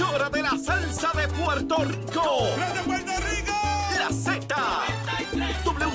emisora de la salsa de Puerto Rico.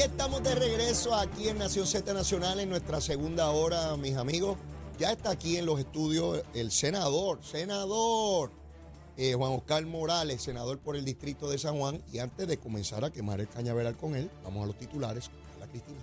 Estamos de regreso aquí en Nación Z Nacional en nuestra segunda hora, mis amigos. Ya está aquí en los estudios el senador, senador eh, Juan Oscar Morales, senador por el distrito de San Juan. Y antes de comenzar a quemar el cañaveral con él, vamos a los titulares. La Cristina.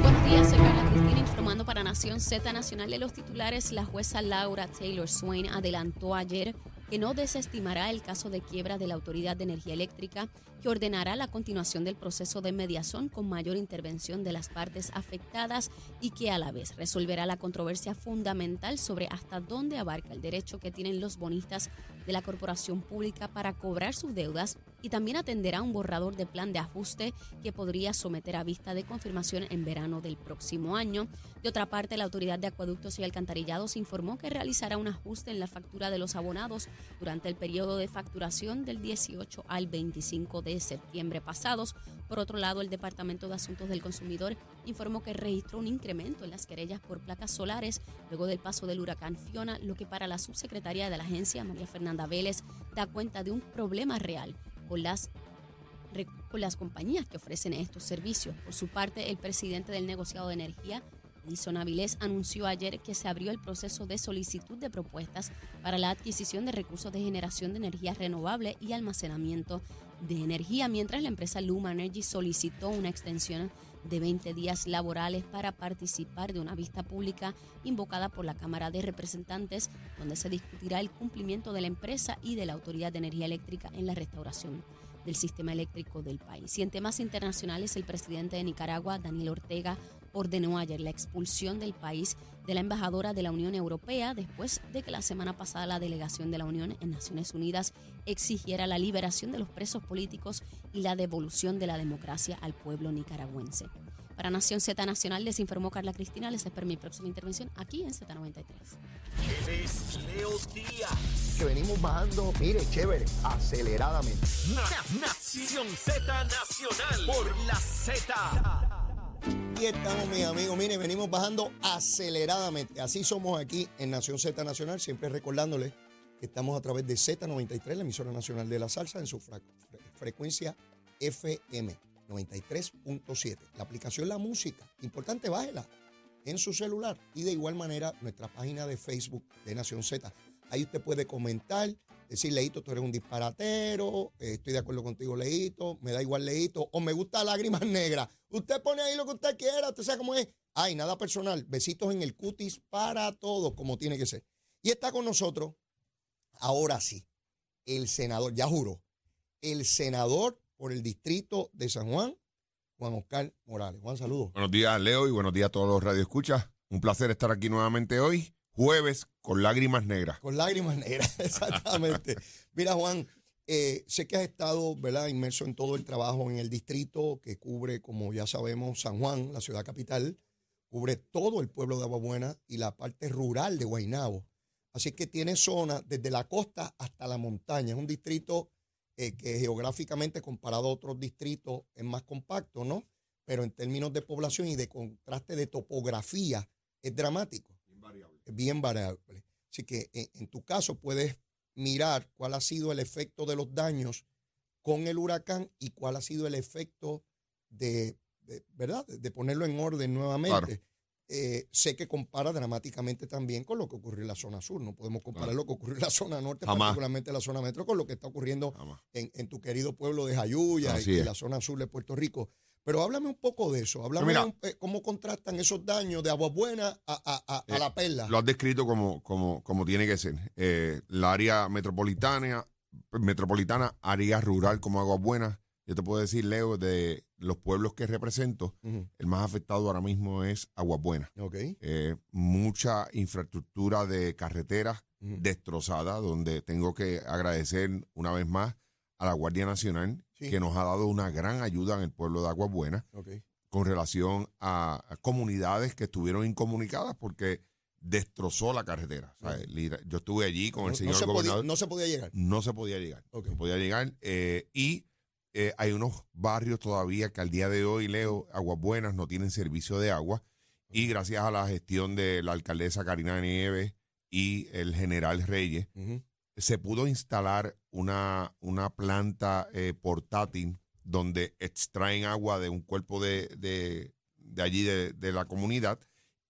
Buenos días, soy Carla Cristina informando para Nación Z Nacional de los titulares. La jueza Laura Taylor Swain adelantó ayer que no desestimará el caso de quiebra de la Autoridad de Energía Eléctrica, que ordenará la continuación del proceso de mediación con mayor intervención de las partes afectadas y que a la vez resolverá la controversia fundamental sobre hasta dónde abarca el derecho que tienen los bonistas de la corporación pública para cobrar sus deudas y también atenderá un borrador de plan de ajuste que podría someter a vista de confirmación en verano del próximo año. De otra parte, la Autoridad de Acueductos y Alcantarillados informó que realizará un ajuste en la factura de los abonados durante el periodo de facturación del 18 al 25 de septiembre pasados. Por otro lado, el Departamento de Asuntos del Consumidor informó que registró un incremento en las querellas por placas solares luego del paso del huracán Fiona, lo que para la subsecretaria de la agencia, María Fernanda Vélez, da cuenta de un problema real con las con las compañías que ofrecen estos servicios. Por su parte, el presidente del negociado de energía, Edison Avilés, anunció ayer que se abrió el proceso de solicitud de propuestas para la adquisición de recursos de generación de energía renovable y almacenamiento de energía, mientras la empresa Luma Energy solicitó una extensión de 20 días laborales para participar de una vista pública invocada por la Cámara de Representantes, donde se discutirá el cumplimiento de la empresa y de la Autoridad de Energía Eléctrica en la restauración del sistema eléctrico del país. Y en temas internacionales, el presidente de Nicaragua, Daniel Ortega, ordenó ayer la expulsión del país de la embajadora de la Unión Europea después de que la semana pasada la delegación de la Unión en Naciones Unidas exigiera la liberación de los presos políticos y la devolución de la democracia al pueblo nicaragüense. Para Nación Z Nacional les informó Carla Cristina. Les espero mi próxima intervención aquí en Z93. Es Leo Díaz. Que venimos bajando, mire, chévere, aceleradamente. Na- Nación Z Nacional por la Z. Y estamos, mis amigos. Mire, venimos bajando aceleradamente. Así somos aquí en Nación Z Nacional, siempre recordándoles que estamos a través de Z93, la emisora nacional de la salsa, en su frecuencia FM 93.7. La aplicación La Música, importante, bájela en su celular. Y de igual manera, nuestra página de Facebook de Nación Z. Ahí usted puede comentar, decir, Leito, tú eres un disparatero, estoy de acuerdo contigo, Leito, me da igual, Leito, o me gusta lágrimas negras. Usted pone ahí lo que usted quiera, usted sabe cómo es. Ay, nada personal, besitos en el cutis para todos, como tiene que ser. Y está con nosotros, ahora sí, el senador, ya juró, el senador por el distrito de San Juan, Juan Oscar Morales. Juan, saludos. Buenos días, Leo, y buenos días a todos los radioescuchas. Un placer estar aquí nuevamente hoy, jueves, con lágrimas negras. Con lágrimas negras, exactamente. Mira, Juan, eh, sé que has estado ¿verdad? inmerso en todo el trabajo en el distrito que cubre, como ya sabemos, San Juan, la ciudad capital, cubre todo el pueblo de Aguabuena y la parte rural de Guaynabo. Así que tiene zona desde la costa hasta la montaña. Es un distrito eh, que geográficamente, comparado a otros distritos, es más compacto, ¿no? Pero en términos de población y de contraste de topografía, es dramático bien variable. Así que en, en tu caso puedes mirar cuál ha sido el efecto de los daños con el huracán y cuál ha sido el efecto de, de- ¿verdad? De, ponerlo en orden nuevamente. Claro. Eh, sé que compara dramáticamente también con lo que ocurrió en la zona sur. No podemos comparar Claro. lo que ocurrió en la zona norte, Jamás. particularmente en la zona metro, con lo que está ocurriendo en, en tu querido pueblo de Jayuya y es. la zona sur de Puerto Rico. Pero háblame un poco de eso. Háblame mira. un- eh, cómo contrastan esos daños de Agua Buena a, a- a- a Eh, la perla. Lo has descrito como, como, como tiene que ser. Eh, la área metropolitana, metropolitana, área rural como Aguas Buenas, Yo te puedo decir, Leo, de los pueblos que represento, el más afectado ahora mismo es Aguas Buenas. Ok. Eh, mucha infraestructura de carreteras destrozada, donde tengo que agradecer una vez más a la Guardia Nacional, Sí. que nos ha dado una gran ayuda en el pueblo de Aguas Buenas con relación a, a comunidades que estuvieron incomunicadas porque destrozó la carretera. O sea, literal- yo estuve allí con el No, señor no se podía, gobernador. no se podía llegar. no se podía llegar. Ok. No podía llegar. eh, y eh, hay unos barrios todavía que al día de hoy, Leo, Aguas Buenas no tienen servicio de agua. Y gracias a la gestión de la alcaldesa Karina Nieves y el general Reyes. Se pudo instalar una, una planta eh, portátil donde extraen agua de un cuerpo de, de, de allí de, de la comunidad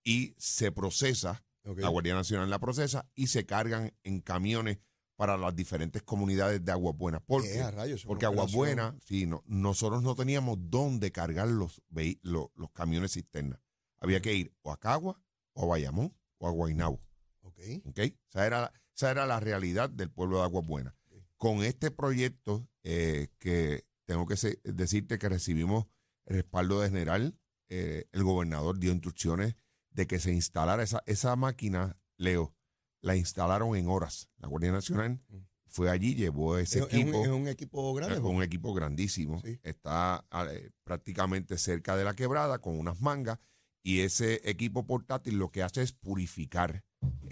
y se procesa, la Guardia Nacional la procesa y se cargan en camiones para las diferentes comunidades de Aguas Buenas. ¿Por Eh, qué? rayos, Porque Aguas. Buenas, sí, no, nosotros no teníamos dónde cargar los, vehi- lo- los camiones cisternas. Había que ir o a Cagua, o a Bayamón, o a Guaynabo. Ok. ¿ok? Esa era, esa era la realidad del pueblo de Aguas Buenas. Con este proyecto, eh, que tengo que se- decirte que recibimos el respaldo de general, eh, el gobernador dio instrucciones de que se instalara esa, esa máquina, Leo, la instalaron en horas. La Guardia Nacional Mm. fue allí, llevó ese Es, es un, equipo. es un equipo grande. Es un equipo grandísimo. Sí. Está eh, prácticamente cerca de la quebrada con unas mangas y ese equipo portátil lo que hace es purificar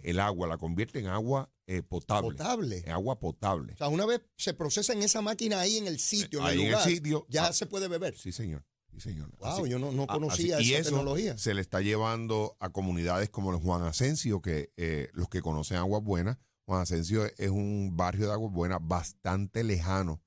el agua, la convierte en agua eh, potable. potable. En agua potable. O sea, una vez se procesa en esa máquina ahí en el sitio, en Ahí el en el lugar, sitio, ya ah, se puede beber. Sí, señor. Sí, señor. Wow, Así- yo no, no conocía así- y esa eso tecnología. Se le está llevando a comunidades como el Juan Asensio, que eh, los que conocen Aguas Buenas, Juan Asensio es un barrio de Aguas Buenas bastante lejano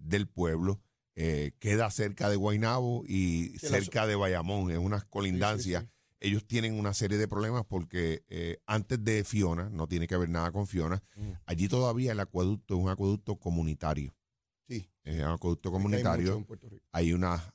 del pueblo. eh, queda cerca de Guaynabo y cerca de Bayamón, es una colindancia. Sí, sí, Ellos tienen una serie de problemas porque eh, antes de Fiona, no tiene que ver nada con Fiona, Mm. allí todavía el acueducto es un acueducto comunitario. Sí. Es un acueducto comunitario hay una,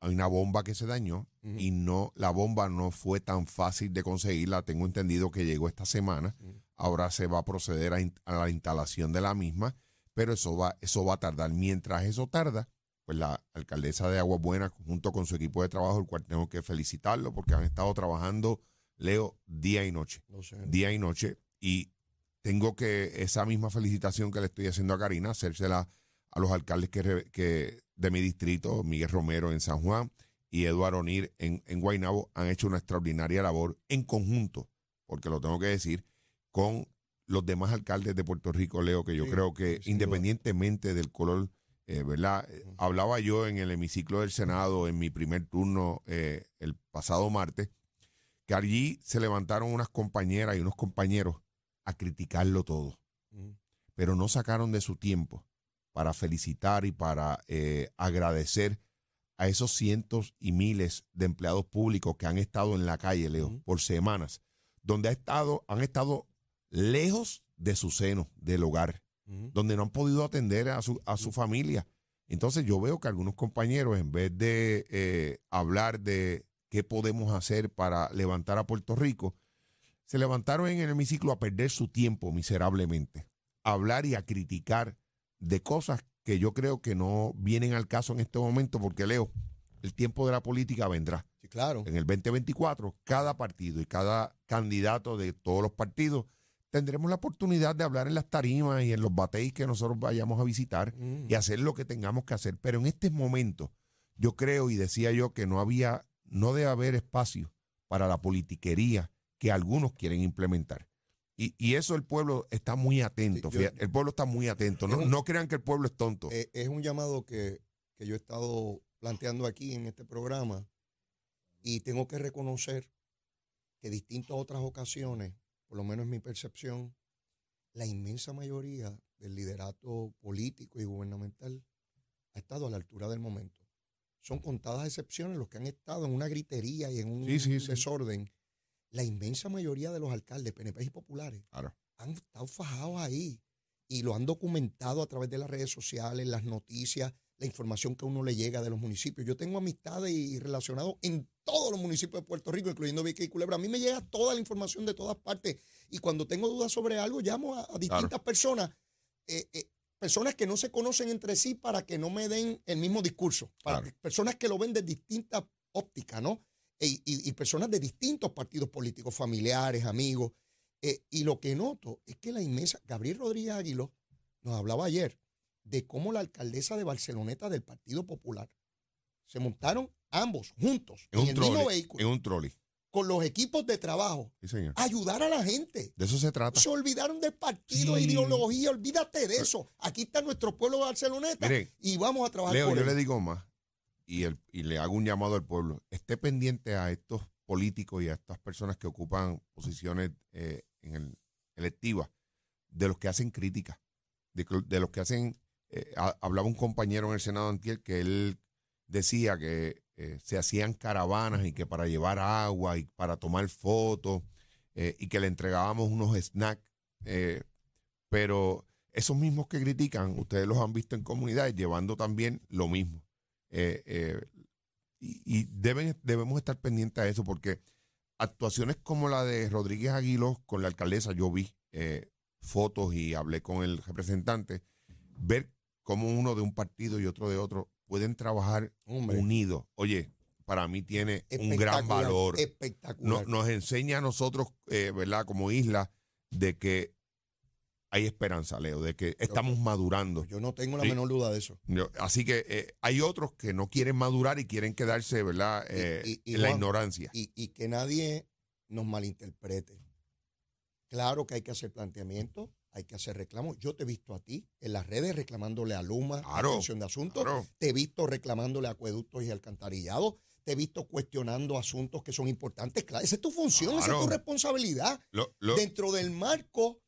hay una bomba que se dañó y no la bomba no fue tan fácil de conseguirla. Tengo entendido que llegó esta semana. Ahora se va a proceder a, in- a la instalación de la misma, pero eso va, eso va a tardar. Mientras eso tarda, pues la alcaldesa de Aguas Buenas, junto con su equipo de trabajo, el cual tengo que felicitarlo porque han estado trabajando, Leo, día y noche No sé. día y noche y tengo que esa misma felicitación que le estoy haciendo a Karina, hacérsela a los alcaldes que, de mi distrito, Miguel Romero en San Juan y Eduardo Onir en, en Guaynabo, han hecho una extraordinaria labor en conjunto, porque lo tengo que decir, con los demás alcaldes de Puerto Rico, Leo, que yo Sí, creo que duda. independientemente del color, eh, ¿verdad? Hablaba yo en el hemiciclo del Senado en mi primer turno eh, el pasado martes, que allí se levantaron unas compañeras y unos compañeros a criticarlo todo, pero no sacaron de su tiempo para felicitar y para eh, agradecer a esos cientos y miles de empleados públicos que han estado en la calle, Leo, por semanas, donde ha estado, han estado lejos de su seno, del hogar, Donde no han podido atender a su, a su familia. Entonces yo veo que algunos compañeros, en vez de eh, hablar de qué podemos hacer para levantar a Puerto Rico, se levantaron en el hemiciclo a perder su tiempo miserablemente, a hablar y a criticar de cosas que yo creo que no vienen al caso en este momento, porque Leo, el tiempo de la política vendrá. Sí, claro. En el 2024, cada partido y cada candidato de todos los partidos tendremos la oportunidad de hablar en las tarimas y en los bateis que nosotros vayamos a visitar y hacer lo que tengamos que hacer. Pero en este momento, yo creo y decía yo que no había, no debe haber espacio para la politiquería que algunos quieren implementar. Y, y eso el pueblo está muy atento. Sí, yo- fíjate, el pueblo está muy atento. No, Es un- no crean que el pueblo es tonto. Eh, es un llamado que, que yo he estado planteando aquí en este programa y tengo que reconocer que distintas otras ocasiones, por lo menos en mi percepción, la inmensa mayoría del liderato político y gubernamental ha estado a la altura del momento. Son contadas excepciones los que han estado en una gritería y en un Sí, sí, sí. desorden. La inmensa mayoría de los alcaldes, PNP y populares, Claro. han estado fajados ahí y lo han documentado a través de las redes sociales, las noticias, la información que a uno le llega de los municipios. Yo tengo amistades y relacionados en todos los municipios de Puerto Rico, incluyendo Vieques y Culebra. A mí me llega toda la información de todas partes y cuando tengo dudas sobre algo llamo a, a distintas personas. Eh, eh, personas que no se conocen entre sí para que no me den el mismo discurso. Para Claro. que- personas que lo ven de distintas ópticas, ¿no? E- y, y personas de distintos partidos políticos, familiares, amigos. Eh, y lo que noto es que la inmensa, Gabriel Rodríguez Aguiló nos hablaba ayer de cómo la alcaldesa de Barceloneta del Partido Popular se montaron ambos juntos En en, un el mismo trolley. vehículo En un trolley. con los equipos de trabajo Sí, señor. ayudar a la gente. De eso se trata. Se olvidaron del partido, Sí. ideología, olvídate de eso. Aquí está nuestro pueblo de Barceloneta y vamos a trabajar Leo, por yo él. le digo más y, el, y le hago un llamado al pueblo. Esté pendiente a estos políticos y a estas personas que ocupan posiciones eh, en el, electivas de los que hacen críticas, de los que hacen... eh, ha- hablaba un compañero en el Senado antier que él decía que eh, se hacían caravanas y que para llevar agua y para tomar fotos eh, y que le entregábamos unos snacks, pero esos mismos que critican, ustedes los han visto en comunidades llevando también lo mismo. Y deben, debemos estar pendientes a eso porque actuaciones como la de Rodríguez Aguilo con la alcaldesa, yo vi fotos y hablé con el representante, ver cómo uno de un partido y otro de otro pueden trabajar Hombre, unidos. Oye, para mí tiene un gran valor. Espectacular. nos enseña a nosotros, eh, ¿verdad? Como isla, de que hay esperanza, Leo, de que estamos madurando. Yo no tengo la Sí. menor duda de eso. Yo- así que eh, hay otros que no quieren madurar y quieren quedarse, ¿verdad? Eh, y- y en la ignorancia. Y, y que nadie nos malinterprete. Claro que hay que hacer planteamientos, hay que hacer reclamos. Yo te he visto a ti en las redes reclamándole a Luma Claro, atención de asuntos. Claro. Te he visto reclamándole a acueductos y alcantarillados. Te he visto cuestionando asuntos que son importantes. Claro, esa es tu función, esa es Claro. tu responsabilidad. Lo- lo- Dentro del marco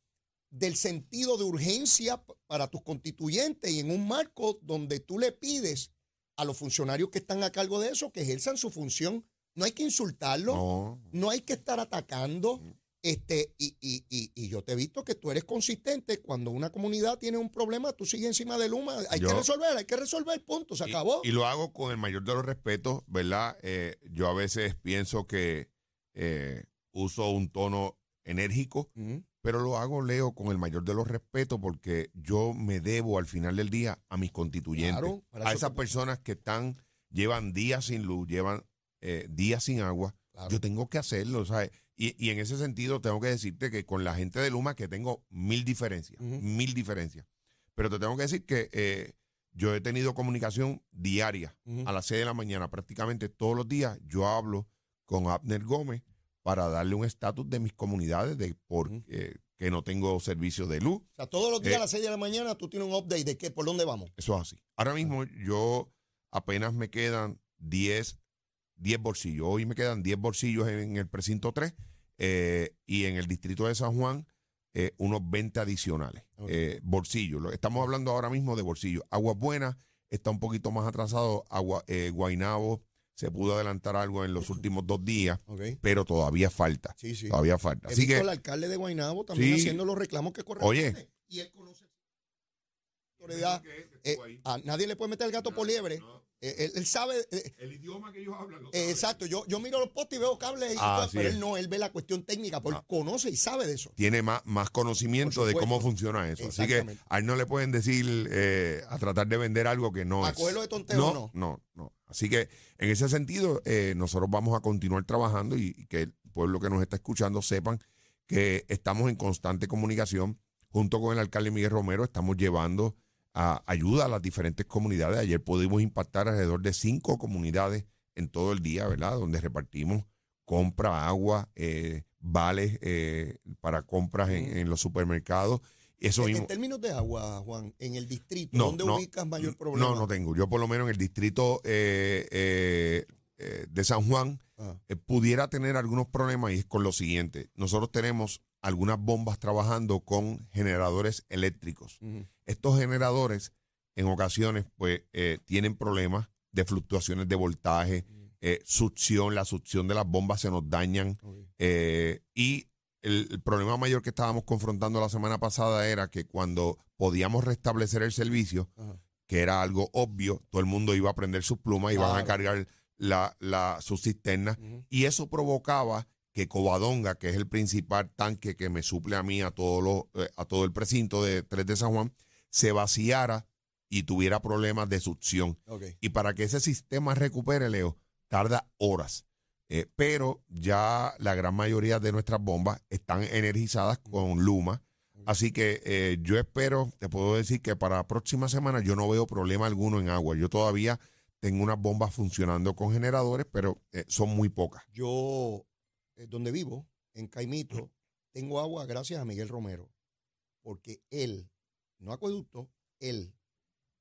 del sentido de urgencia para tus constituyentes y en un marco donde tú le pides a los funcionarios que están a cargo de eso que ejerzan su función. No hay que insultarlos, no, no, hay que estar atacando. Este, y, y, y, y yo te he visto que tú eres consistente. Cuando una comunidad tiene un problema, tú sigues encima de Luma. Hay Yo- que resolver, hay que resolver, punto, se acabó. Y, lo hago con el mayor de los respetos, ¿verdad? Eh, yo a veces pienso que eh, uso un tono enérgico, pero lo hago, Leo, con el mayor de los respetos porque yo me debo al final del día a mis constituyentes, Claro, a esas personas que están, llevan días sin luz, llevan eh, días sin agua. Claro. Yo tengo que hacerlo, ¿sabes? Y, y en ese sentido tengo que decirte que con la gente de Luma que tengo mil diferencias, mil diferencias. Pero te tengo que decir que eh, yo he tenido comunicación diaria a las 6 de la mañana, prácticamente todos los días. Yo hablo con Abner Gómez para darle un estatus de mis comunidades de por eh, que no tengo servicio de luz. O sea, todos los días Eh, a las 6 de la mañana tú tienes un update de qué, por dónde vamos. Eso es así. Ahora mismo yo apenas me quedan 10, 10 bolsillos. Hoy me quedan 10 bolsillos en, el precinto 3 eh, y en el distrito de San Juan eh, unos 20 adicionales. Ok. eh, bolsillos. Lo- Estamos hablando ahora mismo de bolsillos. Aguas Buenas está un poquito más atrasado. Agua, eh, Guainabo se pudo adelantar algo en los últimos dos días, pero todavía falta. Sí, sí. Todavía falta. He Así visto que, al alcalde de Guaynabo también Sí. haciendo los reclamos que corresponden. Oye. Y él conoce autoridad. Eh, a nadie le puede meter el gato por liebre. Eh, él, él sabe. eh, el idioma que ellos hablan. eh, exacto. Yo, yo miro los postes y veo cables y Ah, pero es. él no, él ve la cuestión técnica, porque Ah. él conoce y sabe de eso. tiene más, más conocimiento de cómo funciona eso. Así que a él no le pueden decir eh, a tratar de vender algo que no A es. cogerlo de tonteo, no, no. no, no. Así que en ese sentido, eh, nosotros vamos a continuar trabajando y, y que el pueblo que nos está escuchando sepan que estamos en constante comunicación. Junto con el alcalde Miguel Romero, estamos llevando a- ayuda a las diferentes comunidades. Ayer pudimos impactar alrededor de cinco comunidades en todo el día, ¿verdad? Donde repartimos compra, agua, eh, vales eh, para compras en, los supermercados. Eso En- términos de agua, Juan, en el distrito, No, ¿dónde no, ubicas mayor problema? No, no tengo. Yo por lo menos en el distrito eh, de San Juan Ah, pudiera tener algunos problemas y es con lo siguiente. Nosotros tenemos algunas bombas trabajando con generadores eléctricos. Estos generadores en ocasiones pues eh, tienen problemas de fluctuaciones de voltaje, eh, succión, la succión de las bombas se nos dañan eh, y el, el problema mayor que estábamos confrontando la semana pasada era que cuando podíamos restablecer el servicio, que era algo obvio, todo el mundo iba a prender sus plumas y iban a cargar la, la, sus cisternas. Y eso provocaba que Covadonga, que es el principal tanque que me suple a mí, a todo, lo, eh, a todo el precinto de 3 de San Juan, se vaciara y tuviera problemas de succión. Ok. Y para que ese sistema recupere, Leo, tarda horas. Eh, pero ya la gran mayoría de nuestras bombas están energizadas con Luma. Así que eh, yo espero, te puedo decir que para la próxima semana yo no veo problema alguno en agua. Yo todavía tengo unas bombas funcionando con generadores, pero eh, son muy pocas. Yo, donde vivo, en Caimito, tengo agua gracias a Miguel Romero, porque él, no acueducto, él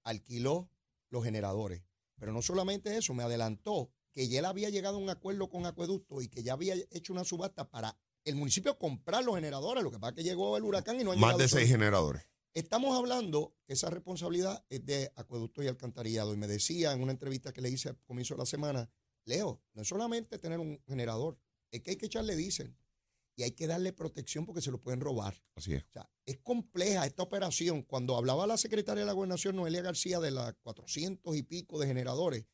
alquiló los generadores. Pero no solamente eso, me adelantó que ya él había llegado a un acuerdo con acueducto y que ya había hecho una subasta para el municipio comprar los generadores. Lo que pasa es que llegó el huracán y no han Más de seis generadores. Estamos hablando que esa responsabilidad es de acueducto y alcantarillado. Y me decía en una entrevista que le hice al comienzo de la semana, Leo, no es solamente tener un generador, es que hay que echarle diésel y hay que darle protección porque se lo pueden robar. Así es. O sea, es compleja esta operación. Cuando hablaba la secretaria de la Gobernación, Noelia García, de las 400 y pico de generadores,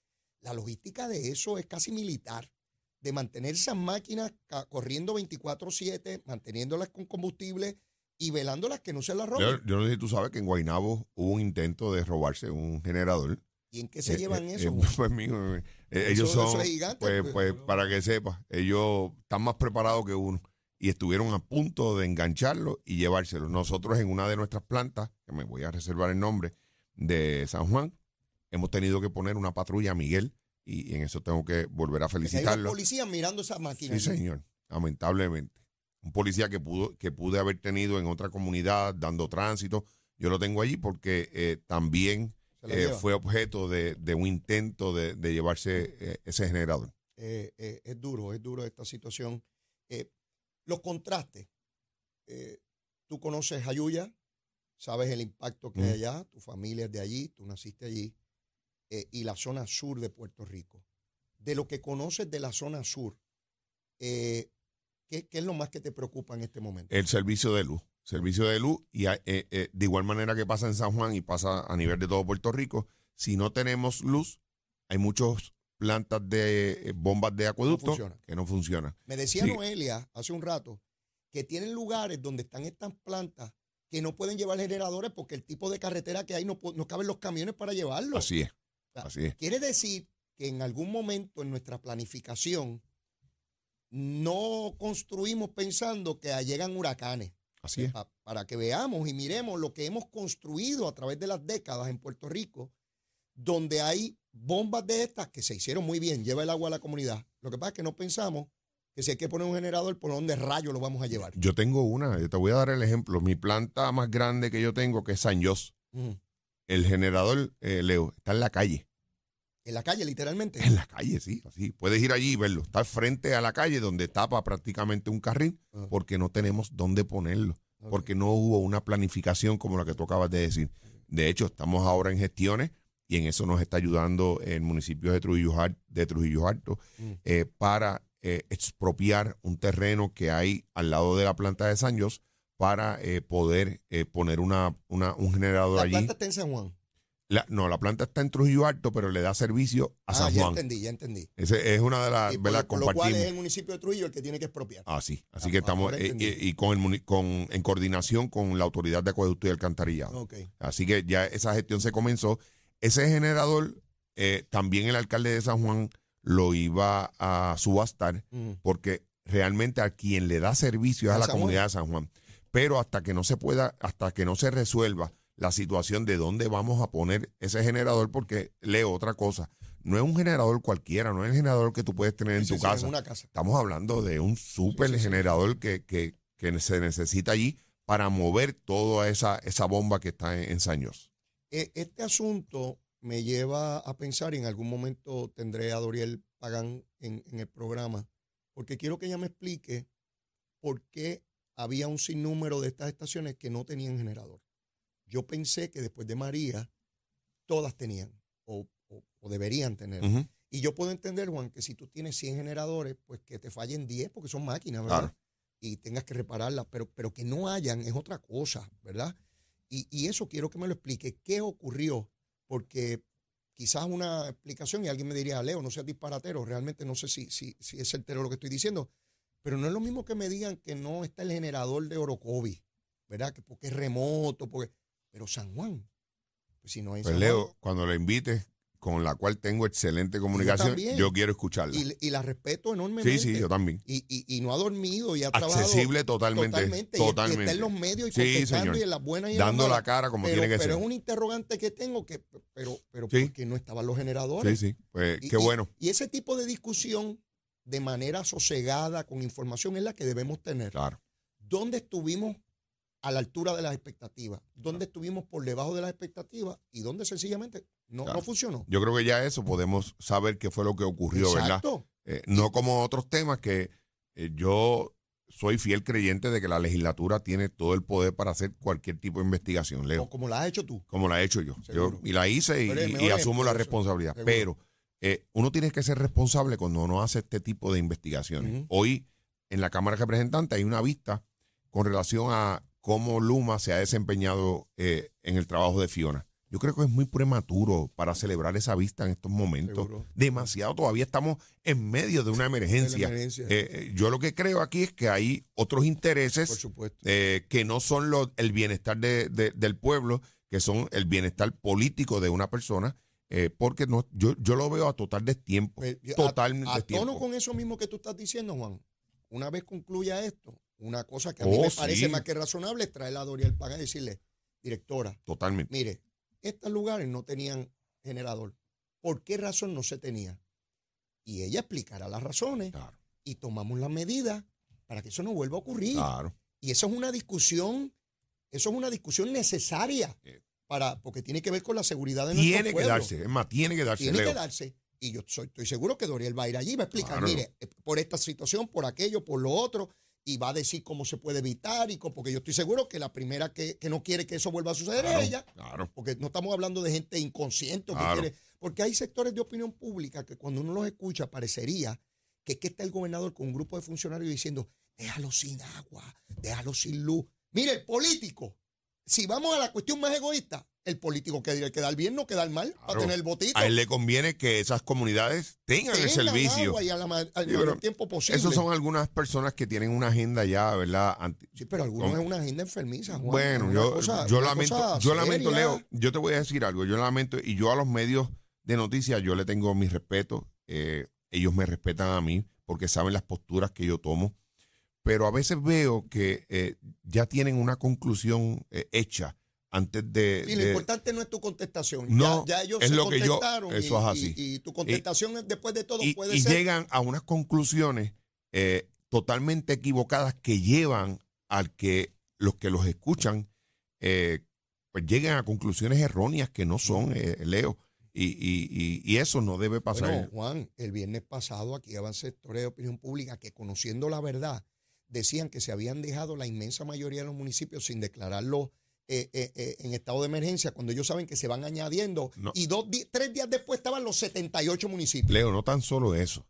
la logística de eso es casi militar. De mantener esas máquinas corriendo 24-7, manteniéndolas con combustible y velándolas que no se las roben. Yo, yo no sé si tú sabes que en Guaynabo hubo un intento de robarse un generador. ¿Y en qué se Eh, llevan eh, eso? pues, mijo, eh, Eso- ellos eso son, gigante, pues, pues. pues, para que sepas, ellos están más preparados que uno y estuvieron a punto de engancharlo y llevárselo. Nosotros en una de nuestras plantas, que me voy a reservar el nombre, de San Juan, hemos tenido que poner una patrulla a Miguel y en eso tengo que volver a Porque hay felicitarlo. policías mirando esas máquinas. Sí, señor, lamentablemente. Un policía que pudo, que pude haber tenido en otra comunidad dando tránsito. Yo lo tengo allí porque eh, también eh, fue objeto de, de un intento de, de llevarse eh, ese generador. Eh, eh, es duro, es duro esta situación. Los contrastes. Tú conoces Jayuya, sabes el impacto que hay allá, tu familia es de allí, tú naciste allí, y la zona sur de Puerto Rico. De lo que conoces de la zona sur, ¿qué, qué es lo más que te preocupa en este momento? El servicio de luz. Servicio de luz, y eh, eh, de igual manera que pasa en San Juan y pasa a nivel de todo Puerto Rico, si no tenemos luz, hay muchas plantas de eh, bombas de acueducto funcionan. que no funcionan. Me decía Sí. Noelia hace un rato que tienen lugares donde están estas plantas que no pueden llevar generadores porque el tipo de carretera que hay no, no caben los camiones para llevarlo. Así es, sea, así es. Quiere decir que en algún momento en nuestra planificación no construimos pensando que llegan huracanes. Así es. Pa- para que veamos y miremos lo que hemos construido a través de las décadas en Puerto Rico, donde hay bombas de estas que se hicieron muy bien, lleva el agua a la comunidad. Lo que pasa es que no pensamos que si hay que poner un generador, por dónde rayo lo vamos a llevar. Yo tengo una, yo te voy a dar el ejemplo. Mi planta más grande que yo tengo, que es San Jos, Ujú. el generador, eh, Leo, está en la calle. En la calle, literalmente. En la calle, sí, así. Puedes ir allí y verlo. Está frente a la calle donde tapa prácticamente un carril Ajá. porque no tenemos dónde ponerlo. Porque no hubo una planificación como la que tú acabas de decir. De hecho, estamos ahora en gestiones y en eso nos está ayudando el municipio de Trujillo, Al- de Trujillo Alto Mm. eh, para eh, expropiar un terreno que hay al lado de la planta de San Jos para eh, poder eh, poner una, una- un generador La allí. planta está en San Juan. La- no, la planta está en Trujillo Alto, pero le da servicio a ah, San ya Juan. entendí, ya entendí. Ese es una de las, Y por, ¿verdad? lo- por lo cual es el municipio de Trujillo el que tiene que expropiar. Ah, sí. Así Ah, que estamos eh, entendí. y, y con el con, en coordinación con la autoridad de acueducto y alcantarillado. Así que ya esa gestión se comenzó. Ese generador, eh, también el alcalde de San Juan lo iba a subastar Ujú. porque realmente a quien le da servicio es a ¿A la San Juan? comunidad de San Juan. Pero hasta que no se pueda, hasta que no se resuelva la situación de dónde vamos a poner ese generador, porque leo otra cosa, no es un generador cualquiera, no es el generador que tú puedes tener en Sí, tu sí, casa. En una casa. Estamos hablando de un super Sí, generador que, que, que se necesita allí para mover toda esa, esa bomba que está en, en Saños. Eh, Este asunto me lleva a pensar, y en algún momento tendré a Doriel Pagán en, en el programa, porque quiero que ella me explique por qué había un sinnúmero de estas estaciones que no tenían generador. Yo pensé que después de María, todas tenían o, o- o deberían tener. Y yo puedo entender, Juan, que si tú tienes 100 generadores, pues que te fallen 10 porque son máquinas, ¿verdad? Claro. Y tengas que repararlas, pero, pero que no hayan es otra cosa, ¿verdad? Y, y eso quiero que me lo explique. ¿Qué ocurrió? Porque quizás una explicación y alguien me diría, Leo, no seas disparatero, realmente no sé si, si, si es certero lo que estoy diciendo, pero no es lo mismo que me digan que no está el generador de Orocovi, ¿verdad? Que porque es remoto, porque Pero San Juan, pues si no es Pues San Leo, Juan, cuando la invites, con la cual tengo excelente comunicación, también. yo quiero escucharla. y, y la respeto enormemente. Sí, sí, yo también. y, y, y no ha dormido y ha trabajado Accesible totalmente. totalmente, y Totalmente. está en los medios y contestando y en las buenas y en las Dando la cara como pero, tiene que pero ser. es un interrogante que tengo que pero pero Sí. porque no estaban los generadores Sí, sí. Pues qué bueno. y ese tipo de discusión de manera sosegada con información es la que debemos tener Claro. dónde estuvimos a la altura de las expectativas dónde estuvimos por debajo de las expectativas y dónde sencillamente no, Claro. no funcionó Yo creo que ya eso podemos saber qué fue lo que ocurrió, ¿verdad? Eh, no como otros temas que eh, yo soy fiel creyente de que la legislatura tiene todo el poder para hacer cualquier tipo de investigación, o Leo, como la has hecho tú como la he hecho yo. Yo y la hice y, asumo la responsabilidad. Seguro. Pero eh, uno tiene que ser responsable cuando uno hace este tipo de investigaciones. Hoy en la Cámara de Representantes hay una vista con relación a cómo Luma se ha desempeñado eh, en el trabajo de Fiona. Yo creo que es muy prematuro para celebrar esa vista en estos momentos. Seguro. Demasiado, todavía estamos en medio de una emergencia. Eh, eh, yo lo que creo aquí es que hay otros intereses eh, que no son el bienestar de- de- del pueblo, que son el bienestar político de una persona, eh, porque no, yo, yo lo veo a total destiempo. A- totalmente a, destiempo. tono con eso mismo que tú estás diciendo Juan una vez concluya esto una cosa que a mí Oh, me parece sí. más que razonable es traer a Doriel Paga y decirle directora Totalmente. Mire, estos lugares no tenían generador. ¿Por qué razón no se tenía? Y ella explicará las razones Claro, y tomamos las medidas para que eso no vuelva a ocurrir. claro. Y eso es una discusión, eso es una discusión necesaria Eh. para, porque tiene que ver con la seguridad de nuestro Tiene que pueblo. darse, es más, tiene que darse, Tiene Leo. que darse. Y yo soy, estoy seguro que Doriel va a ir allí y va a explicar, Claro. mire, eh, por esta situación, por aquello, por lo otro, y va a decir cómo se puede evitar, y porque yo estoy seguro que la primera que, que no quiere que eso vuelva a suceder Claro, es ella. claro. Porque no estamos hablando de gente inconsciente. que quiere- porque hay sectores de opinión pública que cuando uno los escucha parecería que es que está el gobernador con un grupo de funcionarios diciendo, déjalo sin agua, déjalo sin luz. Mire, el político, si vamos a la cuestión más egoísta, el político que queda bien no queda mal para Claro. tener el botito. A él le conviene que esas comunidades tengan el servicio. agua y al Sí, mayor tiempo posible. Esas son algunas personas que tienen una agenda ya, ¿verdad? Anti- Sí, pero algunos es una agenda enfermiza, Juan. Bueno, yo, cosa- yo lamento, yo lamento. Leo, yo te voy a decir algo, yo lamento, y yo a los medios de noticias, yo le tengo mi respeto, eh, ellos me respetan a mí, porque saben las posturas que yo tomo, pero a veces veo que eh, ya tienen una conclusión eh, hecha antes de... Sí, lo de- importante no es tu contestación. No, ya, ya ellos es se lo que yo- contestaron eso y, es así. Y, y tu contestación después de todo y, puede y ser. llegan a unas conclusiones eh, totalmente equivocadas que llevan al que los que los escuchan eh, pues lleguen a conclusiones erróneas que no son, eh, Leo. Y, y- y- y eso no debe pasar. Bueno, Juan, el viernes pasado aquí había sectores de opinión pública que conociendo la verdad decían que se habían dejado la inmensa mayoría de los municipios sin declararlo eh, eh, eh, en estado de emergencia cuando ellos saben que se van añadiendo No. y dos, di- tres días después estaban los 78 municipios. Leo, no tan solo eso.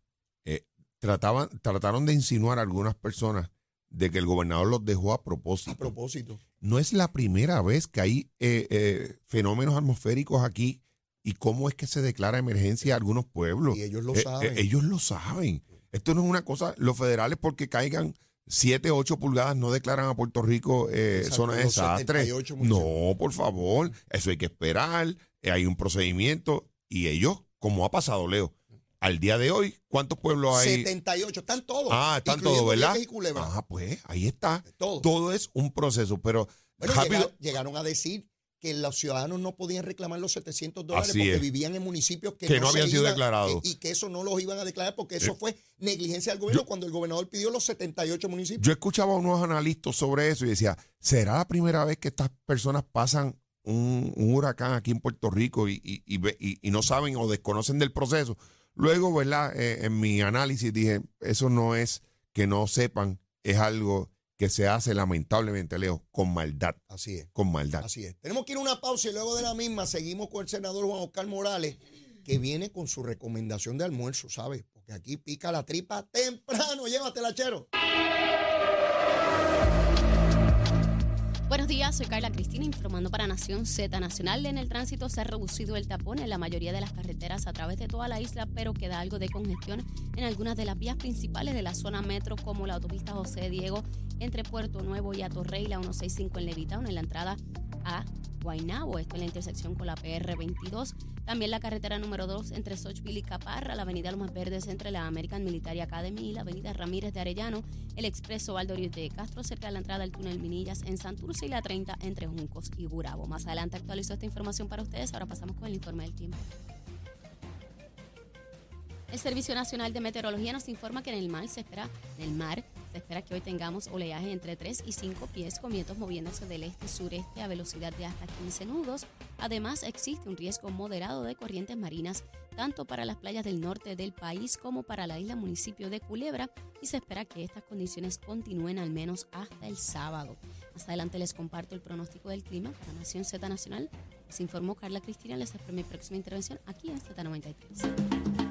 Trataban, trataron de insinuar a algunas personas de que el gobernador los dejó a propósito. A propósito. no es la primera vez que hay fenómenos atmosféricos aquí y cómo es que se declara emergencia a algunos pueblos. Y ellos lo saben. ellos lo saben. Esto no es una cosa, los federales porque caigan 7, 8 pulgadas no declaran a Puerto Rico eh, Exacto, zona de desastre. 78 municipios. No, por favor, eso hay que esperar, eh, hay un procedimiento y ellos, como ha pasado, Leo, al día de hoy, ¿cuántos pueblos hay? 78, están todos. Ah, están todos, ¿verdad? Ah, pues ahí está. Todo. Todo es un proceso, pero Bueno, rápido. llega- llegaron a decir que los ciudadanos no podían reclamar los 700 dólares Así porque es. vivían en municipios que, Que no habían sido iban- declarados. que- y que eso no los iban a declarar porque eso Eh, fue negligencia del gobierno yo- cuando el gobernador pidió los 78 municipios. Yo escuchaba a unos analistas sobre eso y decía, ¿será la primera vez que estas personas pasan un, un huracán aquí en Puerto Rico y, y- y- y no saben o desconocen del proceso? Luego, ¿verdad? Eh, en mi análisis dije, eso no es que no sepan, es algo que se hace lamentablemente, Leo, con maldad, Así es. con maldad. Así es. Tenemos que ir a una pausa y luego de la misma seguimos con el senador Juan Oscar Morales, que viene con su recomendación de almuerzo, ¿sabes? Porque aquí pica la tripa temprano. Llévatela, chero. Buenos días, soy Carla Cristina informando para Nación Z Nacional. En el tránsito se ha reducido el tapón en la mayoría de las carreteras a través de toda la isla, pero queda algo de congestión en algunas de las vías principales de la zona metro, como la autopista José Diego entre Puerto Nuevo y Atorrey, la 165 en Levitown, en la entrada a Guaynabo, esto en la intersección con la PR22. También la carretera número 2 entre Sochville y Caparra, la avenida Lomas Verdes entre la American Military Academy y la avenida Ramírez de Arellano, el expreso Valdorio de Castro cerca de la entrada del túnel Minillas en Santurce y la 30 entre Juncos y Gurabo. Más adelante actualizo esta información para ustedes. Ahora pasamos con el informe del tiempo. El Servicio Nacional de Meteorología nos informa que en el mar se espera, en el mar se espera que hoy tengamos oleaje entre 3 y 5 pies con vientos moviéndose del este y sureste a velocidad de hasta 15 nudos. Además, existe un riesgo moderado de corrientes marinas tanto para las playas del norte del país como para la isla municipio de Culebra y se espera que estas condiciones continúen al menos hasta el sábado. Más adelante les comparto el pronóstico del clima para Nación Z Nacional. Se informó Carla Cristina, les espero mi próxima intervención aquí en Z93.